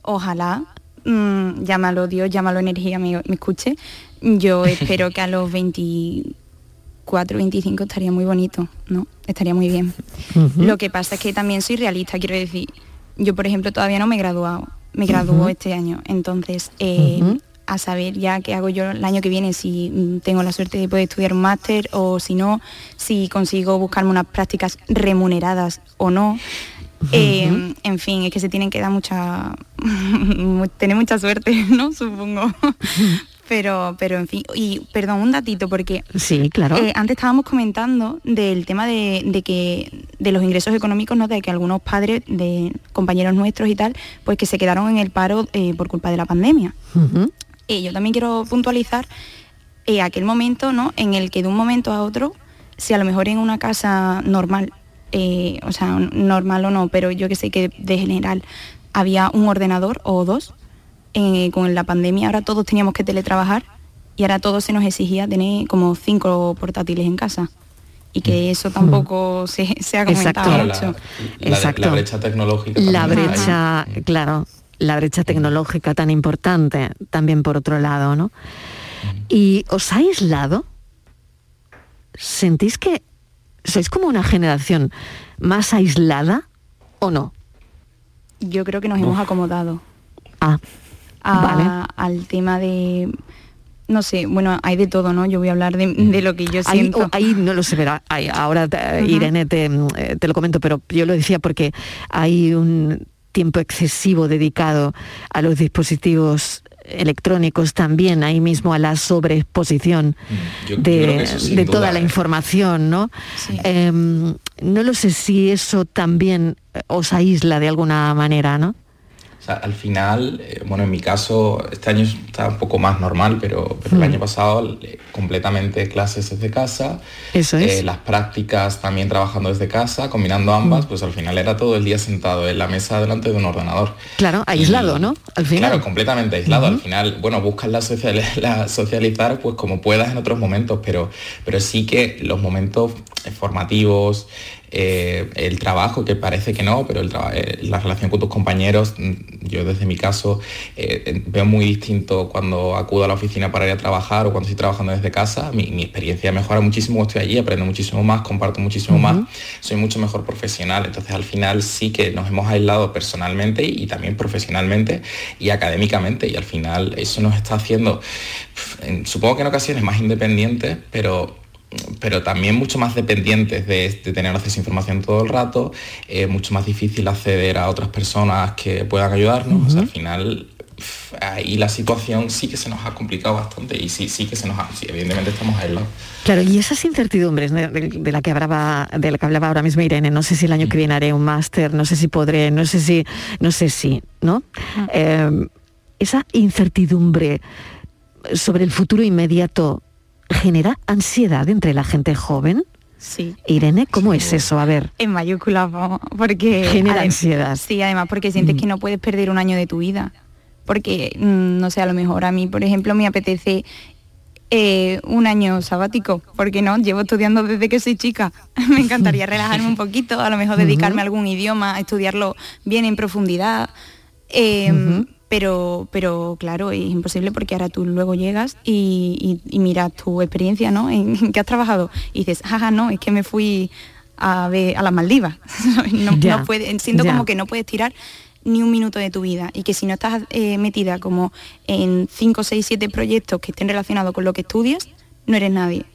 Ojalá mm, llámalo Dios, llámalo energía, me, me escuche, yo espero que a los 24, 25 estaría muy bonito, ¿no? Estaría muy bien. Lo que pasa es que también soy realista, quiero decir, yo por ejemplo todavía no me he graduado, me graduó este año, entonces eh, a saber ya qué hago yo el año que viene, si mm, tengo la suerte de poder estudiar un máster o si no, si consigo buscarme unas prácticas remuneradas o no. Eh, en fin, es que se tienen que dar mucha, tener mucha suerte, ¿no? Supongo. Pero, pero en fin, y perdón, un datito, porque sí, claro. Eh, antes estábamos comentando del tema de, que de los ingresos económicos, ¿no? De que algunos padres de compañeros nuestros y tal, pues que se quedaron en el paro eh, por culpa de la pandemia. Y yo también quiero puntualizar aquel momento, ¿no? En el que de un momento a otro, si a lo mejor en una casa normal eh, o sea, normal o no, pero yo que sé que de general había un ordenador o dos. Eh, con la pandemia ahora todos teníamos que teletrabajar y ahora todos se nos exigía tener como cinco portátiles en casa y que mm. eso tampoco se, ha comentado mucho. Exacto. La, brecha tecnológica. La brecha, claro, la brecha tecnológica tan importante también por otro lado, ¿no? ¿Y os ha aislado? ¿Sentís que ¿Sois como una generación más aislada o no? Yo creo que nos hemos acomodado. Ah, vale. Al tema de no sé, bueno, hay de todo, ¿no? Yo voy a hablar de, lo que yo siento. Ahí, no lo sé, verá, ahora Irene te, eh, te, lo comento, pero yo lo decía porque hay un tiempo excesivo dedicado a los dispositivos electrónicos también ahí mismo a la sobreexposición mm, de, toda la información, ¿no? Em, no lo sé si eso también os aísla de alguna manera, ¿no? Al final, eh, bueno, en mi caso, este año está un poco más normal, pero, el mm. año pasado eh, completamente clases desde casa. Eso es. Eh, las prácticas también trabajando desde casa, combinando ambas, mm. pues al final era todo el día sentado en la mesa delante de un ordenador. Claro, aislado, ¿no? Al final. Claro, completamente aislado. Al final, bueno, buscas la, la, socializar pues como puedas en otros momentos, pero, pero sí que los momentos formativos, eh, el trabajo, que parece que no, pero eh, la relación con tus compañeros, mm, yo desde mi caso eh, veo muy distinto cuando acudo a la oficina para ir a trabajar o cuando estoy trabajando desde casa. Mi, experiencia mejora muchísimo, estoy allí, aprendo muchísimo más, comparto muchísimo más, soy mucho mejor profesional. Entonces al final sí que nos hemos aislado personalmente y, también profesionalmente y académicamente y al final eso nos está haciendo, supongo que en ocasiones más independientes, pero pero también mucho más dependientes de, tener acceso a información todo el rato, eh, mucho más difícil acceder a otras personas que puedan ayudarnos. al final, ahí la situación sí que se nos ha complicado bastante y sí, sí que se nos ha, sí, evidentemente estamos aislados. Claro, y esas incertidumbres de, la que hablaba, de la que hablaba ahora mismo Irene, no sé si el año que viene haré un máster, no sé si podré, no sé si, no sé si, ¿no? Eh, esa incertidumbre sobre el futuro inmediato genera ansiedad entre la gente joven. Sí. Irene, ¿cómo es eso? A ver. En mayúsculas, porque... Genera ansiedad. Sí, además porque sientes mm. que no puedes perder un año de tu vida. Porque, mm, no sé, a lo mejor a mí, por ejemplo, me apetece eh, un año sabático, porque no, llevo estudiando desde que soy chica. me encantaría relajarme un poquito, a lo mejor dedicarme a algún idioma, estudiarlo bien en profundidad. Em, pero, pero claro, es imposible porque ahora tú luego llegas y, miras tu experiencia, ¿no? En, qué has trabajado y dices, jaja, no, es que me fui a, ver, a las Maldivas. no, siento como que no puedes tirar ni un minuto de tu vida y que si no estás eh, metida como en 5, 6, 7 proyectos que estén relacionados con lo que estudias, no eres nadie.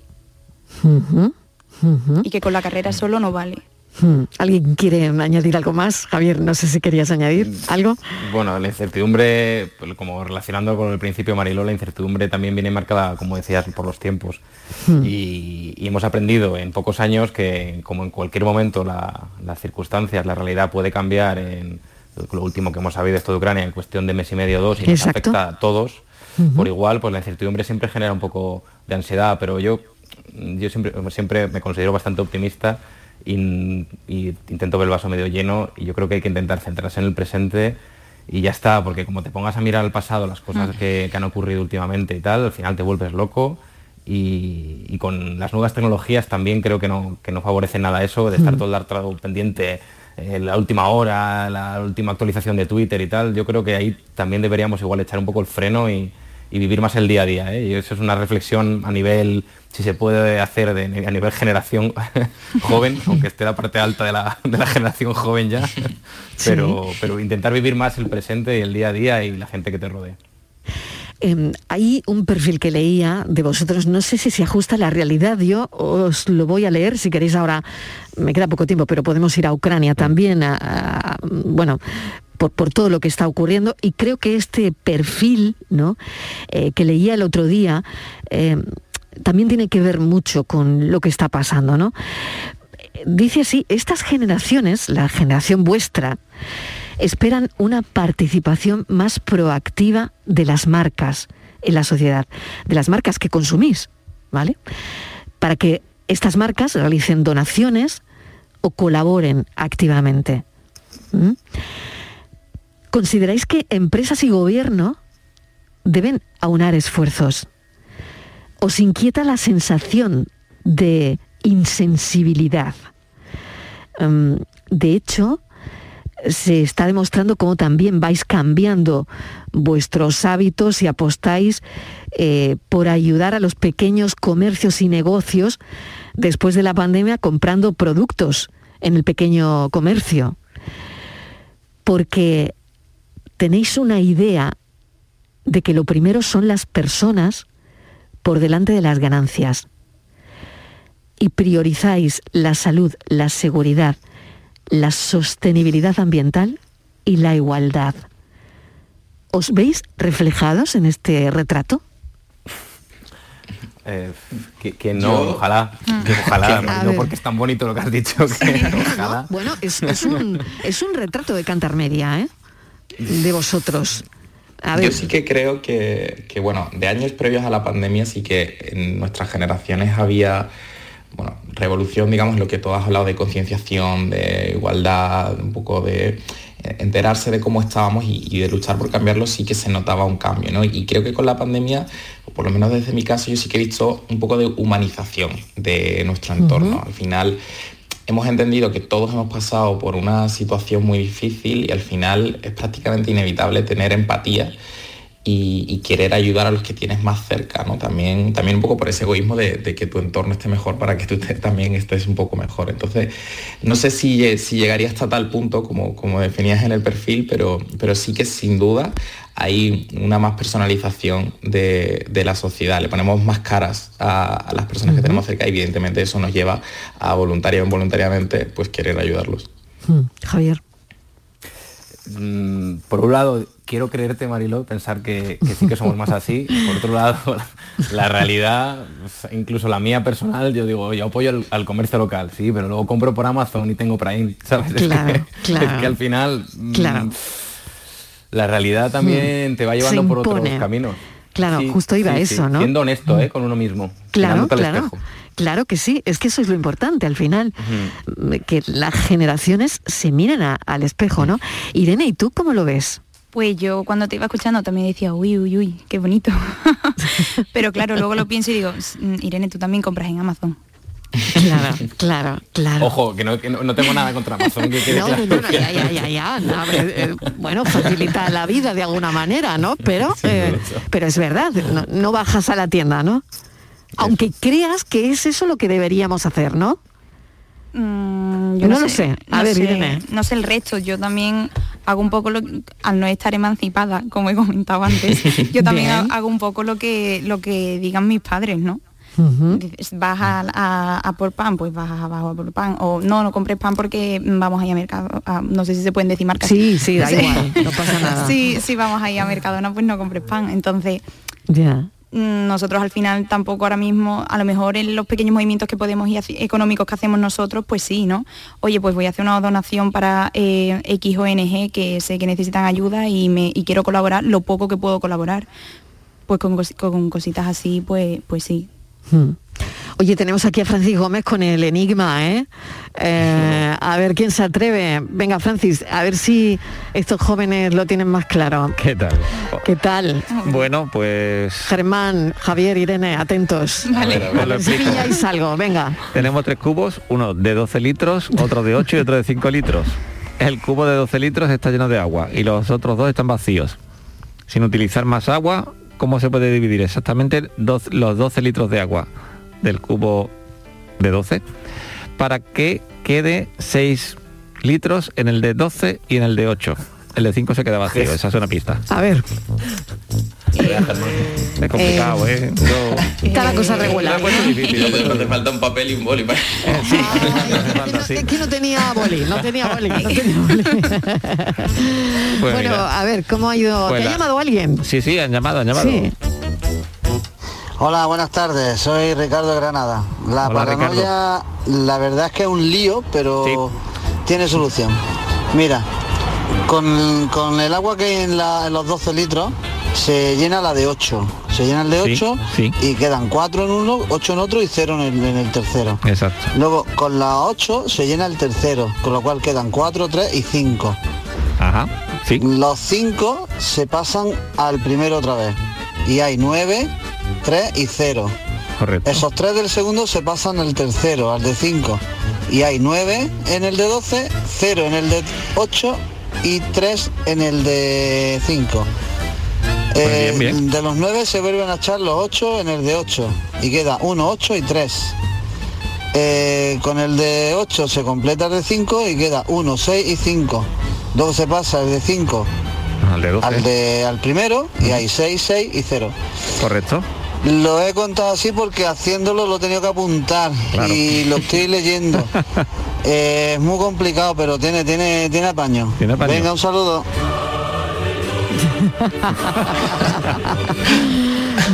Y que con la carrera solo no vale. Hmm. ¿Alguien quiere añadir algo más? Javier, no sé si querías añadir mm, algo. Bueno, la incertidumbre, pues, como relacionando con el principio Mariló, la incertidumbre también viene marcada, como decías, por los tiempos. Hmm. Y, hemos aprendido en pocos años que, como en cualquier momento, las circunstancias, la realidad puede cambiar en lo último que hemos sabido esto de Ucrania en cuestión de mes y medio o dos y nos afecta a todos por igual, pues la incertidumbre siempre genera un poco de ansiedad, pero yo, yo siempre, siempre me considero bastante optimista y, intento ver el vaso medio lleno y yo creo que hay que intentar centrarse en el presente y ya está, porque como te pongas a mirar al pasado, las cosas que, han ocurrido últimamente y tal, al final te vuelves loco y, con las nuevas tecnologías también creo que no, que no favorece nada eso, de estar todo el rato pendiente eh, la última hora, la última actualización de Twitter y tal, yo creo que ahí también deberíamos igual echar un poco el freno y, vivir más el día a día. ¿eh? Y eso es una reflexión a nivel, si se puede hacer de, a nivel generación joven, aunque esté la parte alta de la, generación joven ya, pero, pero intentar vivir más el presente y el día a día y la gente que te rodea. Em, hay un perfil que leía de vosotros, no sé si se ajusta a la realidad, yo os lo voy a leer, si queréis ahora, me queda poco tiempo, pero podemos ir a Ucrania también, bueno, por, todo lo que está ocurriendo, y creo que este perfil ¿no? Eh, que leía el otro día em, también tiene que ver mucho con lo que está pasando, ¿no? Dice así, estas generaciones, la generación vuestra, esperan una participación más proactiva de las marcas en la sociedad, de las marcas que consumís, ¿vale? Para que estas marcas realicen donaciones o colaboren activamente. ¿Consideráis que empresas y gobierno deben aunar esfuerzos? ¿Os inquieta la sensación de insensibilidad? Mm, de hecho, se está demostrando cómo también vais cambiando vuestros hábitos y apostáis eh, por ayudar a los pequeños comercios y negocios después de la pandemia comprando productos en el pequeño comercio. Porque tenéis una idea de que lo primero son las personas por delante de las ganancias. Y priorizáis la salud, la seguridad, la sostenibilidad ambiental y la igualdad. ¿Os veis reflejados en este retrato? Eh, que, no, ojalá, mm. ojalá, no porque es tan bonito lo que has dicho, ojalá. bueno, es, un, retrato de Cantar Media, ¿eh? De vosotros. Yo sí que creo que, que, bueno, de años previos a la pandemia sí que en nuestras generaciones había bueno, revolución, digamos, lo que tú has hablado de concienciación, de igualdad, un poco de enterarse de cómo estábamos y, de luchar por cambiarlo, sí que se notaba un cambio, ¿no? Y creo que con la pandemia, o por lo menos desde mi caso, yo sí que he visto un poco de humanización de nuestro entorno. Al final hemos entendido que todos hemos pasado por una situación muy difícil y al final es prácticamente inevitable tener empatía y, querer ayudar a los que tienes más cerca, ¿no? También, también un poco por ese egoísmo de, que tu entorno esté mejor para que tú también estés un poco mejor. Entonces, no sé si, si llegaría hasta tal punto como, como definías en el perfil, pero, pero sí que sin duda hay una más personalización de, la sociedad. Le ponemos más caras a, las personas que tenemos cerca y evidentemente eso nos lleva a voluntaria o involuntariamente pues querer ayudarlos. Hmm, Javier. Mm, por un lado, quiero creerte, Marilo, pensar que, sí que somos más así. Por otro lado, la, realidad, incluso la mía personal, yo digo, yo apoyo al, comercio local, sí, pero luego compro por Amazon y tengo Prime, ¿sabes? Claro, es, que, claro. es que al final... Mm, claro. La realidad también te va llevando por otros caminos. Claro, justo iba eso, ¿no? Siendo honesto, ¿eh? Con uno mismo. Claro, claro. Claro que sí, es que eso es lo importante al final, que las generaciones se miren al espejo, ¿no? Irene, ¿y tú cómo lo ves? Pues yo cuando te iba escuchando también decía, uy, uy, uy, qué bonito. Pero claro, luego lo pienso y digo, mm, Irene, tú también compras en Amazon. Claro, claro, claro. Ojo, que no, tengo nada contra Amazon. Que no, no, ya, ya, ya, ya. Eh, bueno, facilita la vida de alguna manera, ¿no? Pero, eh, pero es verdad, no, bajas a la tienda, ¿no? Aunque creas que es eso lo que deberíamos hacer, ¿no? Mm, yo no, lo sé. A ver, sé, No sé el resto. Yo también hago un poco lo al no estar emancipada, como he comentado antes, yo también hago un poco lo que lo que digan mis padres, ¿no? Vas a, por pan, pues vas a, por pan. O no, no compres pan porque vamos ahí a mercado. no sé si se pueden decir marcas. Sí, sí, da igual, no pasa nada. Sí, sí, vamos ahí a Mercadona, pues no compres pan. Entonces, ya. Mm, nosotros al final tampoco ahora mismo, a lo mejor en los pequeños movimientos que podemos y económicos que hacemos nosotros, pues sí, ¿no? Oye, pues voy a hacer una donación para eh, X ONG que sé que necesitan ayuda y, me, quiero colaborar, lo poco que puedo colaborar. Pues con, cositas así, pues, pues sí. Hmm. Oye, tenemos aquí a Francis Gómez con el enigma, ¿eh? ¿eh? a ver quién se atreve. Venga, Francis, a ver si estos jóvenes lo tienen más claro. ¿Qué tal? ¿Qué tal? Bueno, pues... Germán, Javier, Irene, atentos. Vale, a ver, si pilláis algo, venga. Tenemos tres cubos, uno de 12 litros, otro de 8 y otro de 5 litros. El cubo de 12 litros está lleno de agua y los otros dos están vacíos. Sin utilizar más agua, ¿cómo se puede dividir exactamente los 12 litros de agua? del cubo de 12 para que quede 6 litros en el de 12 y en el de 8. El de 5 se queda vacío, esa es una pista. A ver. Es complicado, ¿eh? Está la cosa regular. No te falta un papel y un boli. sí. Es que no tenía boli, no tenía boli. No tenía boli. Pues bueno, a ver, ¿cómo ha ido? Pues ¿Te ha llamado alguien? Sí, sí, han llamado, han llamado. Sí. Hola, buenas tardes. Soy Ricardo Granada. La paranoia, la verdad es que es un lío, pero tiene solución. Mira, con, el agua que hay en, los 12 litros, se llena la de 8. Se llena el de 8 y quedan 4 en uno, 8 en otro y 0 en el, tercero. Exacto. Luego, con la 8 se llena el tercero, con lo cual quedan 4, 3 y 5. Ajá. Sí. Los 5 se pasan al primero otra vez. Y hay 9 3 y 0. Correcto. Esos 3 del segundo se pasan al tercero, al de 5. Y hay 9 en el de 12, 0 en el de 8 y 3 en el de 5. Eh, de los 9 se vuelven a echar los 8 en el de 8 y queda 1, 8 y 3. Eh, con el de 8 se completa el de 5 y queda 1, 6 y 5. Luego se pasa el de 5 al, de 12. al, de, al primero y hay 6, 6 y 0. Correcto. Lo he contado así porque haciéndolo lo he tenido que apuntar y lo estoy leyendo. Eh, es muy complicado, pero tiene, tiene, tiene apaño. ¿Tiene apaño? Venga, un saludo.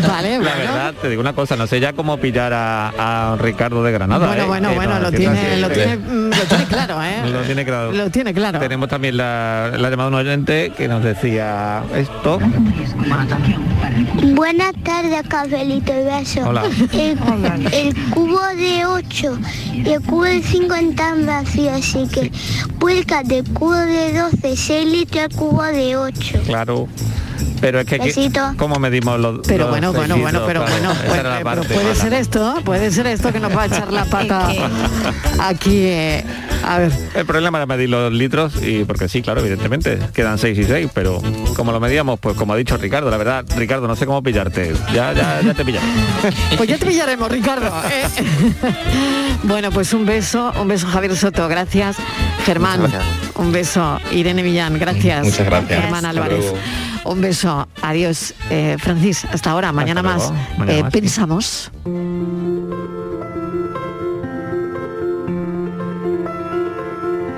Vale, La verdad, te digo una cosa, no sé ya cómo pillar a, Ricardo de Granada. Bueno, ¿eh? bueno, bueno, lo tiene, lo, tiene, mm, lo tiene claro, ¿eh? Lo tiene claro. Lo tiene claro. Tenemos también la, la llamada de un oyente que nos decía esto. Buenas tardes, Cafelito y Beso. Hola. El, cubo de 8 y el cubo de 5 están vacíos, así que vuelca del cubo de 12, 6 litros al cubo de 8. Claro. Pero es que aquí, ¿cómo medimos los Pero bueno, bueno, bueno, pero bueno, pues, puede ser esto, puede ser esto que nos va a echar la pata aquí. Eh, a ver. El problema era medir los litros y porque sí, claro, evidentemente, quedan 6 y 6, pero como lo medíamos, pues como ha dicho Ricardo, la verdad, Ricardo, no sé cómo pillarte. Ya, ya, ya te pillaré. Pues ya te pillaremos, Ricardo. ¿eh? bueno, pues un beso, un beso Javier Soto, gracias. Germán, un beso. Irene Millán, gracias. Muchas gracias. Germán Álvarez. Un beso, adiós. Eh, Francis, hasta ahora, mañana, más. Eh, pensamos.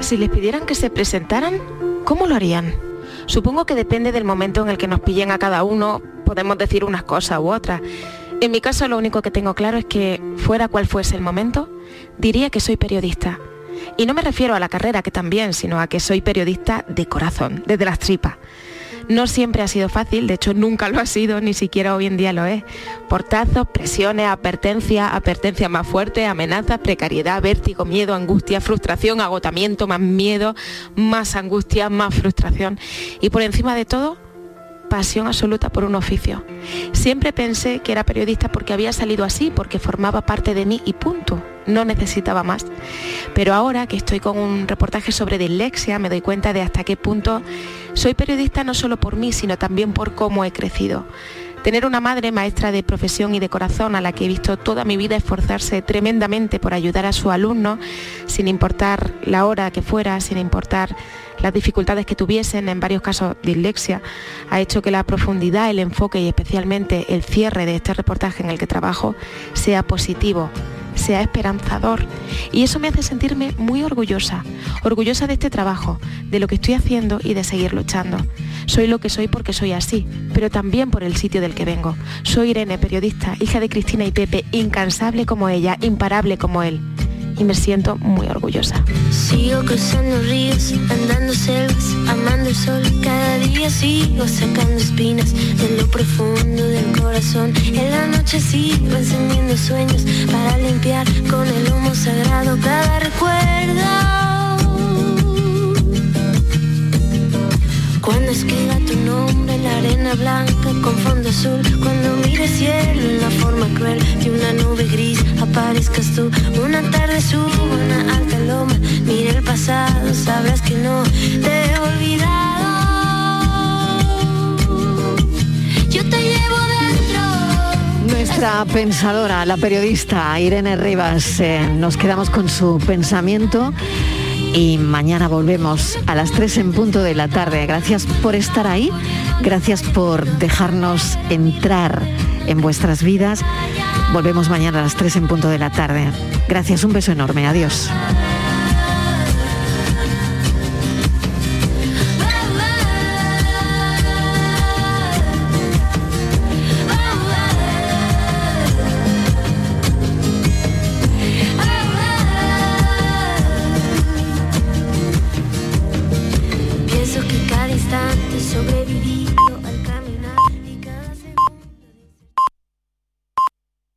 Si les pidieran que se presentaran, ¿cómo lo harían? Supongo que depende del momento en el que nos pillen a cada uno, podemos decir unas cosas u otras. En mi caso lo único que tengo claro es que, fuera cual fuese el momento, diría que soy periodista. Y no me refiero a la carrera, que también, sino a que soy periodista de corazón, desde las tripas. No siempre ha sido fácil, de hecho nunca lo ha sido, ni siquiera hoy en día lo es. Portazos, presiones, advertencias, advertencias más fuertes, amenazas, precariedad, vértigo, miedo, angustia, frustración, agotamiento, más miedo, más angustia, más frustración. Y por encima de todo, pasión absoluta por un oficio. Siempre pensé que era periodista porque había salido así, porque formaba parte de mí y punto. No necesitaba más. Pero ahora que estoy con un reportaje sobre dislexia, me doy cuenta de hasta qué punto soy periodista no solo por mí, sino también por cómo he crecido. Tener una madre maestra de profesión y de corazón a la que he visto toda mi vida esforzarse tremendamente por ayudar a su alumno, sin importar la hora que fuera, sin importar las dificultades que tuviesen, en varios casos dislexia, ha hecho que la profundidad, el enfoque y especialmente el cierre de este reportaje en el que trabajo sea positivo, sea esperanzador. Y eso me hace sentirme muy orgullosa, orgullosa de este trabajo, de lo que estoy haciendo y de seguir luchando. Soy lo que soy porque soy así, pero también por el sitio del que vengo. Soy Irene, periodista, hija de Cristina y Pepe, incansable como ella, imparable como él y me siento muy orgullosa. Sigo cruzando ríos, andando selvas, amando el sol. Cada día sigo sacando espinas de lo profundo del corazón. En la noche sigo encendiendo sueños para limpiar con el humo sagrado cada recuerdo. Cuando escriba tu nombre en la arena blanca con fondo azul, cuando mire el cielo en la forma cruel de una nube gris, aparezcas tú. Una tarde subo una alta loma, mire el pasado, sabrás que no te he olvidado. Yo te llevo dentro. Nuestra pensadora, la periodista Irene Rivas, eh, nos quedamos con su pensamiento y mañana volvemos a las 3 en punto de la tarde. Gracias por estar ahí, gracias por dejarnos entrar en vuestras vidas. Volvemos mañana a las 3 en punto de la tarde. Gracias, un beso enorme, adiós.